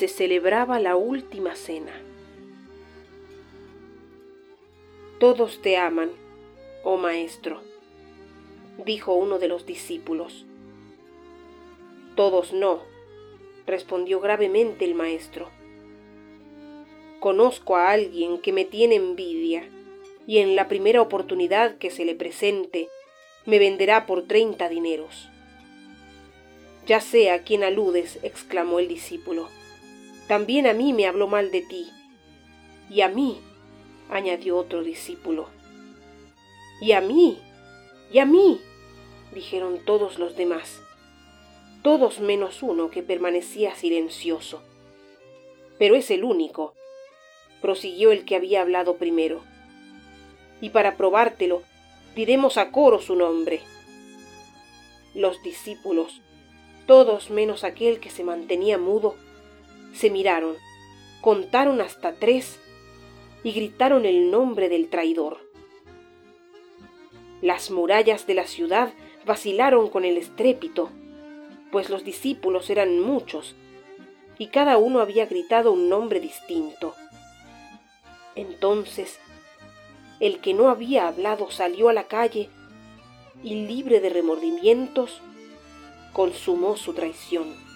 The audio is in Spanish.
se celebraba la última cena. Todos te aman, oh Maestro, dijo uno de los discípulos. Todos no, respondió gravemente el Maestro. Conozco a alguien que me tiene envidia y en la primera oportunidad que se le presente me venderá por treinta dineros. Ya sé a quién aludes, exclamó el discípulo. También a mí me habló mal de ti. Y a mí, añadió otro discípulo. Y a mí, y a mí, dijeron todos los demás, todos menos uno que permanecía silencioso. Pero es el único, prosiguió el que había hablado primero. Y para probártelo, diremos a coro su nombre. Los discípulos, todos menos aquel que se mantenía mudo, se miraron, contaron hasta tres y gritaron el nombre del traidor. Las murallas de la ciudad vacilaron con el estrépito, pues los discípulos eran muchos y cada uno había gritado un nombre distinto. Entonces el que no había hablado salió a la calle y libre de remordimientos, consumó su traición.